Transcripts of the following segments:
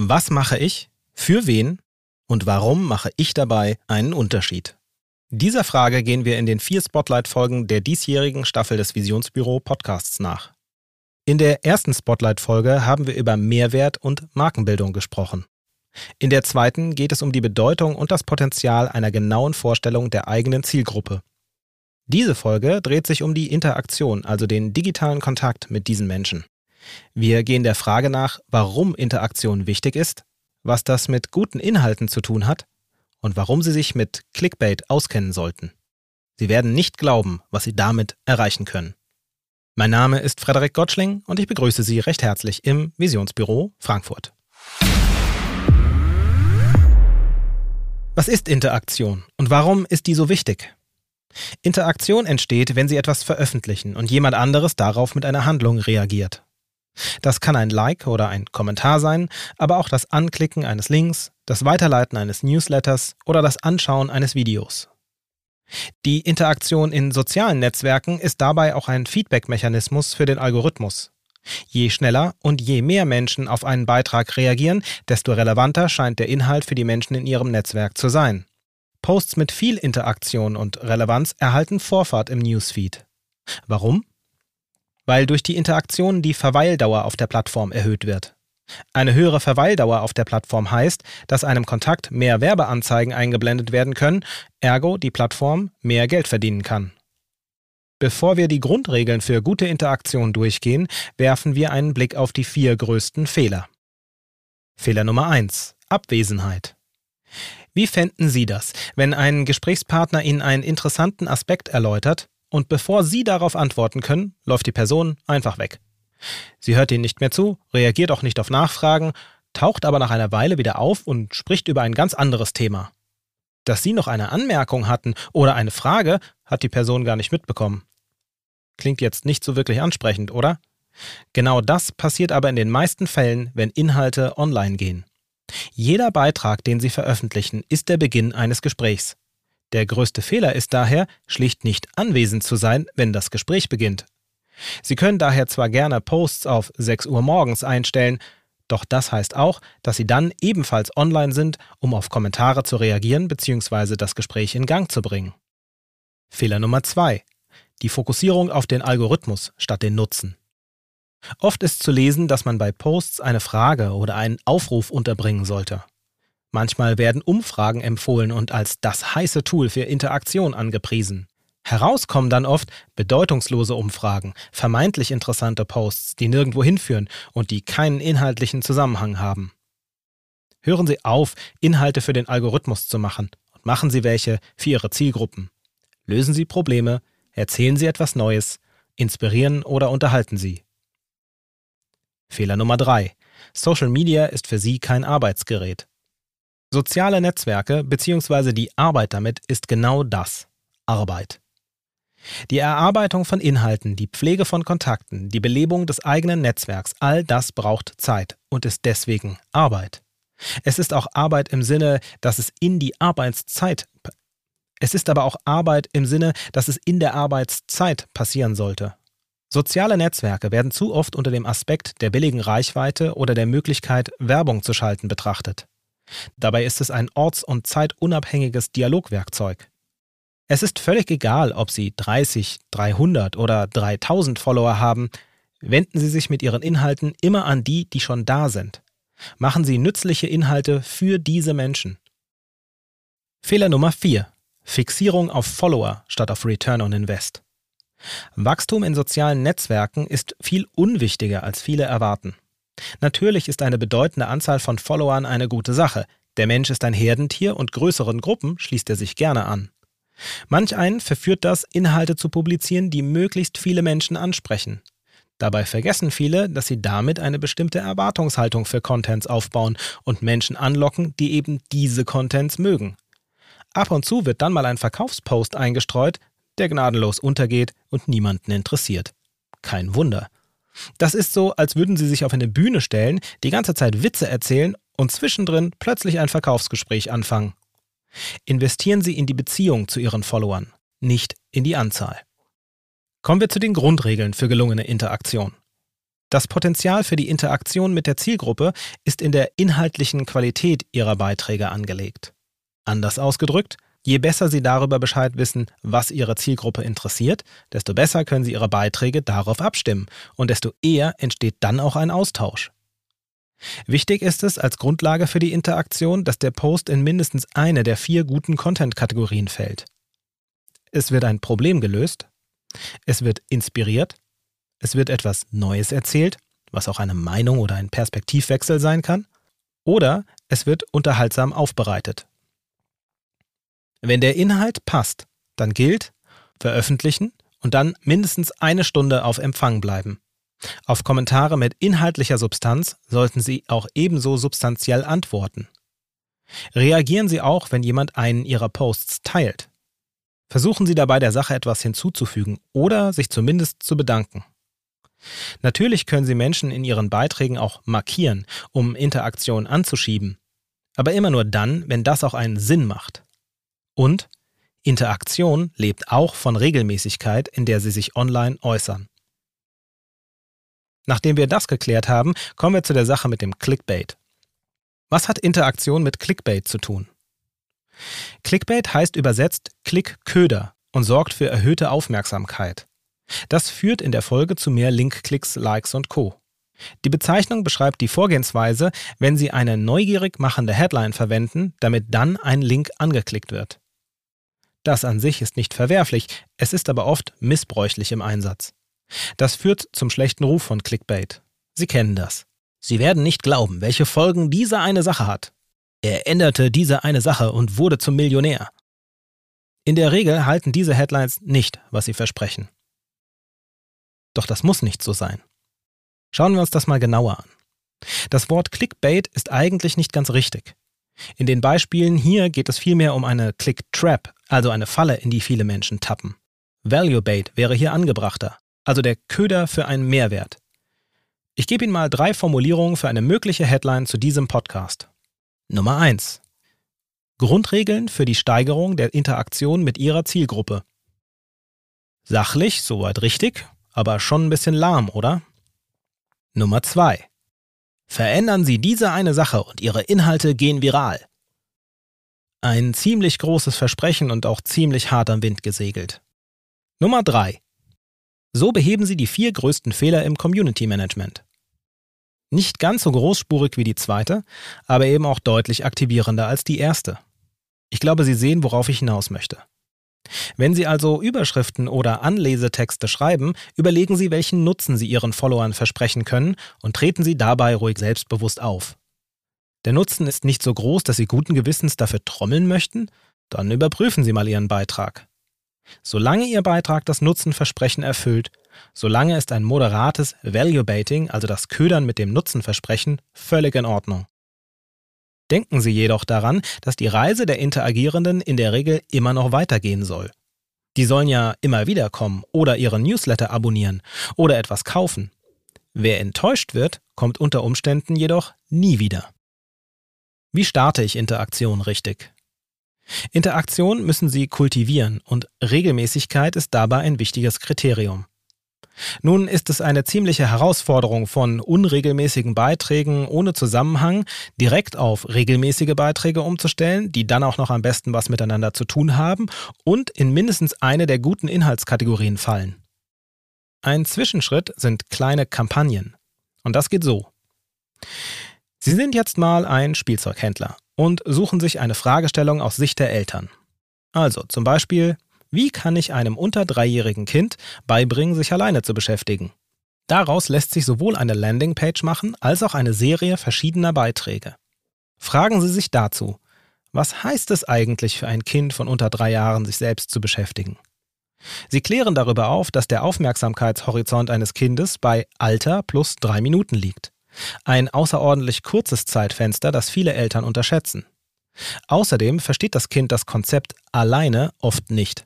Was mache ich? Für wen? Und warum mache ich dabei einen Unterschied? Dieser Frage gehen wir in den vier Spotlight-Folgen der diesjährigen Staffel des Visionsbüro Podcasts nach. In der ersten Spotlight-Folge haben wir über Mehrwert und Markenbildung gesprochen. In der zweiten geht es um die Bedeutung und das Potenzial einer genauen Vorstellung der eigenen Zielgruppe. Diese Folge dreht sich um die Interaktion, also den digitalen Kontakt mit diesen Menschen. Wir gehen der Frage nach, warum Interaktion wichtig ist, was das mit guten Inhalten zu tun hat und warum Sie sich mit Clickbait auskennen sollten. Sie werden nicht glauben, was Sie damit erreichen können. Mein Name ist Frederik Gottschling und ich begrüße Sie recht herzlich im Visionsbüro Frankfurt. Was ist Interaktion und warum ist die so wichtig? Interaktion entsteht, wenn Sie etwas veröffentlichen und jemand anderes darauf mit einer Handlung reagiert. Das kann ein Like oder ein Kommentar sein, aber auch das Anklicken eines Links, das Weiterleiten eines Newsletters oder das Anschauen eines Videos. Die Interaktion in sozialen Netzwerken ist dabei auch ein Feedback-Mechanismus für den Algorithmus. Je schneller und je mehr Menschen auf einen Beitrag reagieren, desto relevanter scheint der Inhalt für die Menschen in ihrem Netzwerk zu sein. Posts mit viel Interaktion und Relevanz erhalten Vorfahrt im Newsfeed. Warum? Weil durch die Interaktion die Verweildauer auf der Plattform erhöht wird. Eine höhere Verweildauer auf der Plattform heißt, dass einem Kontakt mehr Werbeanzeigen eingeblendet werden können, ergo die Plattform mehr Geld verdienen kann. Bevor wir die Grundregeln für gute Interaktion durchgehen, werfen wir einen Blick auf die vier größten Fehler. Fehler Nummer eins: Abwesenheit. Wie fänden Sie das, wenn ein Gesprächspartner Ihnen einen interessanten Aspekt erläutert und bevor Sie darauf antworten können, läuft die Person einfach weg? Sie hört Ihnen nicht mehr zu, reagiert auch nicht auf Nachfragen, taucht aber nach einer Weile wieder auf und spricht über ein ganz anderes Thema. Dass Sie noch eine Anmerkung hatten oder eine Frage, hat die Person gar nicht mitbekommen. Klingt jetzt nicht so wirklich ansprechend, oder? Genau das passiert aber in den meisten Fällen, wenn Inhalte online gehen. Jeder Beitrag, den Sie veröffentlichen, ist der Beginn eines Gesprächs. Der größte Fehler ist daher, schlicht nicht anwesend zu sein, wenn das Gespräch beginnt. Sie können daher zwar gerne Posts auf 6 Uhr morgens einstellen, doch das heißt auch, dass Sie dann ebenfalls online sind, um auf Kommentare zu reagieren bzw. das Gespräch in Gang zu bringen. Fehler Nummer 2. Die Fokussierung auf den Algorithmus statt den Nutzen. Oft ist zu lesen, dass man bei Posts eine Frage oder einen Aufruf unterbringen sollte. Manchmal werden Umfragen empfohlen und als das heiße Tool für Interaktion angepriesen. Herauskommen dann oft bedeutungslose Umfragen, vermeintlich interessante Posts, die nirgendwo hinführen und die keinen inhaltlichen Zusammenhang haben. Hören Sie auf, Inhalte für den Algorithmus zu machen und machen Sie welche für Ihre Zielgruppen. Lösen Sie Probleme, erzählen Sie etwas Neues, inspirieren oder unterhalten Sie. Fehler Nummer 3. Social Media ist für Sie kein Arbeitsgerät. Soziale Netzwerke bzw. die Arbeit damit ist genau das. Arbeit. Die Erarbeitung von Inhalten, die Pflege von Kontakten, die Belebung des eigenen Netzwerks, all das braucht Zeit und ist deswegen Arbeit. Es ist auch Arbeit im Sinne, dass es in die Arbeitszeit es ist aber auch Arbeit im Sinne, dass es in der Arbeitszeit passieren sollte. Soziale Netzwerke werden zu oft unter dem Aspekt der billigen Reichweite oder der Möglichkeit, Werbung zu schalten betrachtet. Dabei ist es ein orts- und zeitunabhängiges Dialogwerkzeug. Es ist völlig egal, ob Sie 30, 300 oder 3000 Follower haben, wenden Sie sich mit Ihren Inhalten immer an die, die schon da sind. Machen Sie nützliche Inhalte für diese Menschen. Fehler Nummer 4. Fixierung auf Follower statt auf Return on Invest. Wachstum in sozialen Netzwerken ist viel unwichtiger, als viele erwarten. Natürlich ist eine bedeutende Anzahl von Followern eine gute Sache. Der Mensch ist ein Herdentier und größeren Gruppen schließt er sich gerne an. Manch einen verführt das, Inhalte zu publizieren, die möglichst viele Menschen ansprechen. Dabei vergessen viele, dass sie damit eine bestimmte Erwartungshaltung für Contents aufbauen und Menschen anlocken, die eben diese Contents mögen. Ab und zu wird dann mal ein Verkaufspost eingestreut, der gnadenlos untergeht und niemanden interessiert. Kein Wunder. Das ist so, als würden Sie sich auf eine Bühne stellen, die ganze Zeit Witze erzählen und zwischendrin plötzlich ein Verkaufsgespräch anfangen. Investieren Sie in die Beziehung zu Ihren Followern, nicht in die Anzahl. Kommen wir zu den Grundregeln für gelungene Interaktion. Das Potenzial für die Interaktion mit der Zielgruppe ist in der inhaltlichen Qualität ihrer Beiträge angelegt. Anders ausgedrückt, je besser Sie darüber Bescheid wissen, was Ihre Zielgruppe interessiert, desto besser können Sie Ihre Beiträge darauf abstimmen und desto eher entsteht dann auch ein Austausch. Wichtig ist es als Grundlage für die Interaktion, dass der Post in mindestens eine der vier guten Content-Kategorien fällt. Es wird ein Problem gelöst, es wird inspiriert, es wird etwas Neues erzählt, was auch eine Meinung oder ein Perspektivwechsel sein kann, oder es wird unterhaltsam aufbereitet. Wenn der Inhalt passt, dann gilt veröffentlichen und dann mindestens eine Stunde auf Empfang bleiben. Auf Kommentare mit inhaltlicher Substanz sollten Sie auch ebenso substanziell antworten. Reagieren Sie auch, wenn jemand einen Ihrer Posts teilt. Versuchen Sie dabei der Sache etwas hinzuzufügen oder sich zumindest zu bedanken. Natürlich können Sie Menschen in Ihren Beiträgen auch markieren, um Interaktion anzuschieben, aber immer nur dann, wenn das auch einen Sinn macht. Und Interaktion lebt auch von Regelmäßigkeit, in der Sie sich online äußern. Nachdem wir das geklärt haben, kommen wir zu der Sache mit dem Clickbait. Was hat Interaktion mit Clickbait zu tun? Clickbait heißt übersetzt Klickköder und sorgt für erhöhte Aufmerksamkeit. Das führt in der Folge zu mehr Linkklicks, Likes und Co. Die Bezeichnung beschreibt die Vorgehensweise, wenn Sie eine neugierig machende Headline verwenden, damit dann ein Link angeklickt wird. Das an sich ist nicht verwerflich, es ist aber oft missbräuchlich im Einsatz. Das führt zum schlechten Ruf von Clickbait. Sie kennen das. Sie werden nicht glauben, welche Folgen diese eine Sache hat. Er änderte diese eine Sache und wurde zum Millionär. In der Regel halten diese Headlines nicht, was sie versprechen. Doch das muss nicht so sein. Schauen wir uns das mal genauer an. Das Wort Clickbait ist eigentlich nicht ganz richtig. In den Beispielen hier geht es vielmehr um eine Click-Trap, also eine Falle, in die viele Menschen tappen. Value Bait wäre hier angebrachter, also der Köder für einen Mehrwert. Ich gebe Ihnen mal drei Formulierungen für eine mögliche Headline zu diesem Podcast. Nummer 1. Grundregeln für die Steigerung der Interaktion mit Ihrer Zielgruppe. Sachlich, soweit richtig, aber schon ein bisschen lahm, oder? Nummer 2. Verändern Sie diese eine Sache und Ihre Inhalte gehen viral. Ein ziemlich großes Versprechen und auch ziemlich hart am Wind gesegelt. Nummer 3. So beheben Sie die vier größten Fehler im Community Management. Nicht ganz so großspurig wie die zweite, aber eben auch deutlich aktivierender als die erste. Ich glaube, Sie sehen, worauf ich hinaus möchte. Wenn Sie also Überschriften oder Anlesetexte schreiben, überlegen Sie, welchen Nutzen Sie Ihren Followern versprechen können und treten Sie dabei ruhig selbstbewusst auf. Der Nutzen ist nicht so groß, dass Sie guten Gewissens dafür trommeln möchten? Dann überprüfen Sie mal Ihren Beitrag. Solange Ihr Beitrag das Nutzenversprechen erfüllt, solange ist ein moderates Value-Baiting, also das Ködern mit dem Nutzenversprechen, völlig in Ordnung. Denken Sie jedoch daran, dass die Reise der Interagierenden in der Regel immer noch weitergehen soll. Die sollen ja immer wieder kommen oder Ihren Newsletter abonnieren oder etwas kaufen. Wer enttäuscht wird, kommt unter Umständen jedoch nie wieder. Wie starte ich Interaktion richtig? Interaktion müssen Sie kultivieren und Regelmäßigkeit ist dabei ein wichtiges Kriterium. Nun ist es eine ziemliche Herausforderung, von unregelmäßigen Beiträgen ohne Zusammenhang direkt auf regelmäßige Beiträge umzustellen, die dann auch noch am besten was miteinander zu tun haben und in mindestens eine der guten Inhaltskategorien fallen. Ein Zwischenschritt sind kleine Kampagnen. Und das geht so. Sie sind jetzt mal ein Spielzeughändler und suchen sich eine Fragestellung aus Sicht der Eltern. Also zum Beispiel, wie kann ich einem unter dreijährigen Kind beibringen, sich alleine zu beschäftigen? Daraus lässt sich sowohl eine Landingpage machen als auch eine Serie verschiedener Beiträge. Fragen Sie sich dazu, was heißt es eigentlich für ein Kind von unter drei Jahren, sich selbst zu beschäftigen? Sie klären darüber auf, dass der Aufmerksamkeitshorizont eines Kindes bei Alter plus drei Minuten liegt. Ein außerordentlich kurzes Zeitfenster, das viele Eltern unterschätzen. Außerdem versteht das Kind das Konzept alleine oft nicht.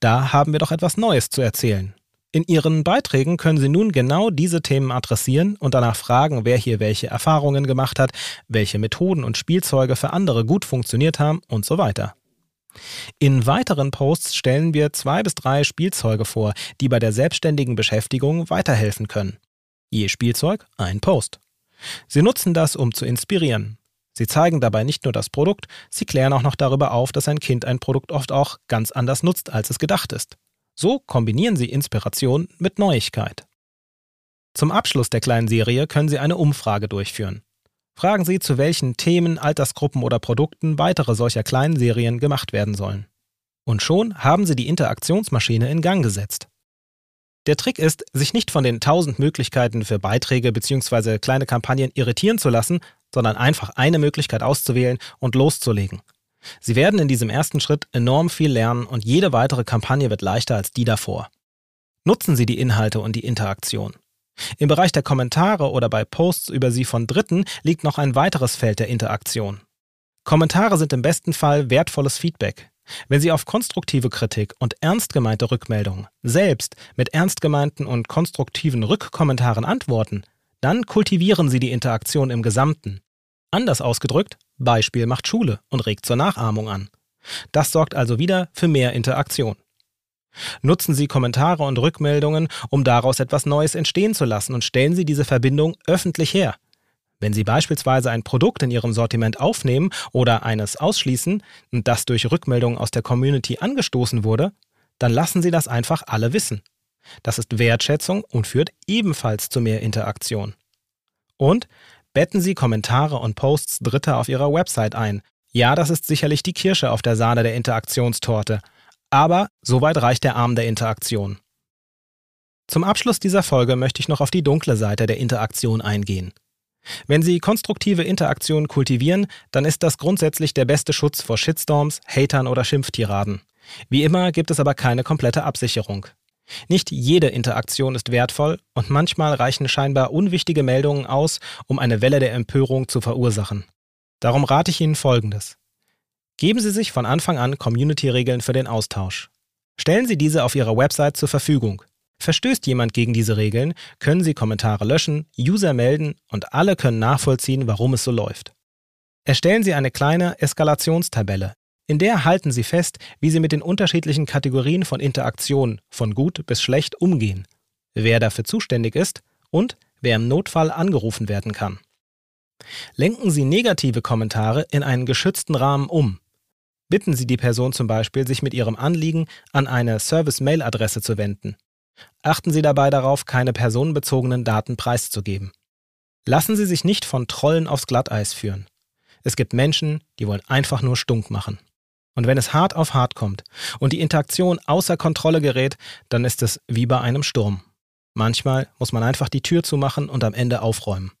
Da haben wir doch etwas Neues zu erzählen. In Ihren Beiträgen können Sie nun genau diese Themen adressieren und danach fragen, wer hier welche Erfahrungen gemacht hat, welche Methoden und Spielzeuge für andere gut funktioniert haben und so weiter. In weiteren Posts stellen wir zwei bis drei Spielzeuge vor, die bei der selbstständigen Beschäftigung weiterhelfen können. Je Spielzeug ein Post. Sie nutzen das, um zu inspirieren. Sie zeigen dabei nicht nur das Produkt, sie klären auch noch darüber auf, dass ein Kind ein Produkt oft auch ganz anders nutzt, als es gedacht ist. So kombinieren sie Inspiration mit Neuigkeit. Zum Abschluss der kleinen Serie können Sie eine Umfrage durchführen. Fragen Sie, zu welchen Themen, Altersgruppen oder Produkten weitere solcher kleinen Serien gemacht werden sollen. Und schon haben Sie die Interaktionsmaschine in Gang gesetzt. Der Trick ist, sich nicht von den tausend Möglichkeiten für Beiträge bzw. kleine Kampagnen irritieren zu lassen, sondern einfach eine Möglichkeit auszuwählen und loszulegen. Sie werden in diesem ersten Schritt enorm viel lernen und jede weitere Kampagne wird leichter als die davor. Nutzen Sie die Inhalte und die Interaktion. Im Bereich der Kommentare oder bei Posts über sie von Dritten liegt noch ein weiteres Feld der Interaktion. Kommentare sind im besten Fall wertvolles Feedback. Wenn Sie auf konstruktive Kritik und ernst gemeinte Rückmeldungen selbst mit ernst gemeinten und konstruktiven Rückkommentaren antworten, dann kultivieren Sie die Interaktion im Gesamten. Anders ausgedrückt, Beispiel macht Schule und regt zur Nachahmung an. Das sorgt also wieder für mehr Interaktion. Nutzen Sie Kommentare und Rückmeldungen, um daraus etwas Neues entstehen zu lassen und stellen Sie diese Verbindung öffentlich her. Wenn Sie beispielsweise ein Produkt in Ihrem Sortiment aufnehmen oder eines ausschließen das durch Rückmeldungen aus der Community angestoßen wurde, dann lassen Sie das einfach alle wissen. Das ist Wertschätzung und führt ebenfalls zu mehr Interaktion. Und betten Sie Kommentare und Posts Dritter auf Ihrer Website ein. Ja, das ist sicherlich die Kirsche auf der Sahne der Interaktionstorte. Aber soweit reicht der Arm der Interaktion. Zum Abschluss dieser Folge möchte ich noch auf die dunkle Seite der Interaktion eingehen. Wenn Sie konstruktive Interaktion kultivieren, dann ist das grundsätzlich der beste Schutz vor Shitstorms, Hatern oder Schimpftiraden. Wie immer gibt es aber keine komplette Absicherung. Nicht jede Interaktion ist wertvoll und manchmal reichen scheinbar unwichtige Meldungen aus, um eine Welle der Empörung zu verursachen. Darum rate ich Ihnen Folgendes. Geben Sie sich von Anfang an Community-Regeln für den Austausch. Stellen Sie diese auf Ihrer Website zur Verfügung. Verstößt jemand gegen diese Regeln, können Sie Kommentare löschen, User melden und alle können nachvollziehen, warum es so läuft. Erstellen Sie eine kleine Eskalationstabelle, in der halten Sie fest, wie Sie mit den unterschiedlichen Kategorien von Interaktion von gut bis schlecht umgehen, wer dafür zuständig ist und wer im Notfall angerufen werden kann. Lenken Sie negative Kommentare in einen geschützten Rahmen um. Bitten Sie die Person zum Beispiel, sich mit ihrem Anliegen an eine Service-Mail-Adresse zu wenden. Achten Sie dabei darauf, keine personenbezogenen Daten preiszugeben. Lassen Sie sich nicht von Trollen aufs Glatteis führen. Es gibt Menschen, die wollen einfach nur stunk machen. Und wenn es hart auf hart kommt und die Interaktion außer Kontrolle gerät, dann ist es wie bei einem Sturm. Manchmal muss man einfach die Tür zumachen und am Ende aufräumen.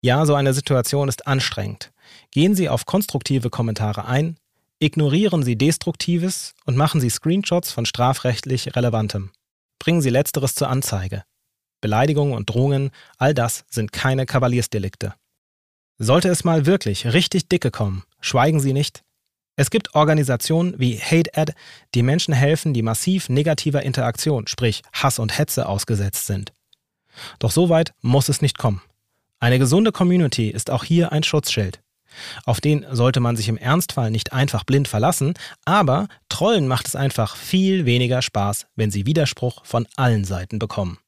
Ja, so eine Situation ist anstrengend. Gehen Sie auf konstruktive Kommentare ein, ignorieren Sie Destruktives und machen Sie Screenshots von strafrechtlich Relevantem. Bringen Sie letzteres zur Anzeige. Beleidigungen und Drohungen, all das sind keine Kavaliersdelikte. Sollte es mal wirklich richtig dicke kommen, schweigen Sie nicht, es gibt Organisationen wie HateAd, die Menschen helfen, die massiv negativer Interaktion, sprich Hass und Hetze ausgesetzt sind. Doch so weit muss es nicht kommen. Eine gesunde Community ist auch hier ein Schutzschild. Auf den sollte man sich im Ernstfall nicht einfach blind verlassen, aber Trollen macht es einfach viel weniger Spaß, wenn sie Widerspruch von allen Seiten bekommen.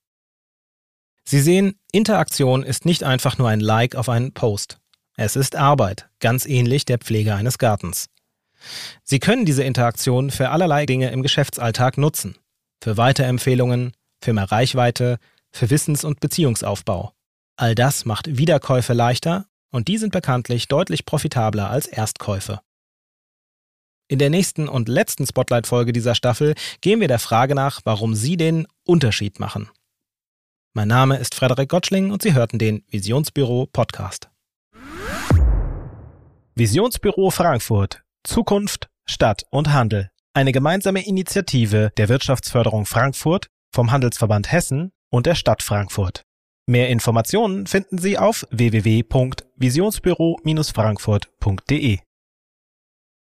Sie sehen, Interaktion ist nicht einfach nur ein Like auf einen Post. Es ist Arbeit, ganz ähnlich der Pflege eines Gartens. Sie können diese Interaktion für allerlei Dinge im Geschäftsalltag nutzen. Für Weiterempfehlungen, für mehr Reichweite, für Wissens- und Beziehungsaufbau. All das macht Wiederkäufe leichter und die sind bekanntlich deutlich profitabler als Erstkäufe. In der nächsten und letzten Spotlight-Folge dieser Staffel gehen wir der Frage nach, warum Sie den Unterschied machen. Mein Name ist Frederik Gottschling und Sie hörten den Visionsbüro Podcast. Visionsbüro Frankfurt Zukunft, Stadt und Handel. Eine gemeinsame Initiative der Wirtschaftsförderung Frankfurt, vom Handelsverband Hessen und der Stadt Frankfurt. Mehr Informationen finden Sie auf www.visionsbüro-frankfurt.de.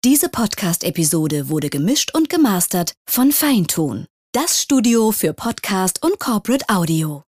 Diese Podcast-Episode wurde gemischt und gemastert von Feintun, das Studio für Podcast und Corporate Audio.